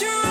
you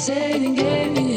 Sem ninguém me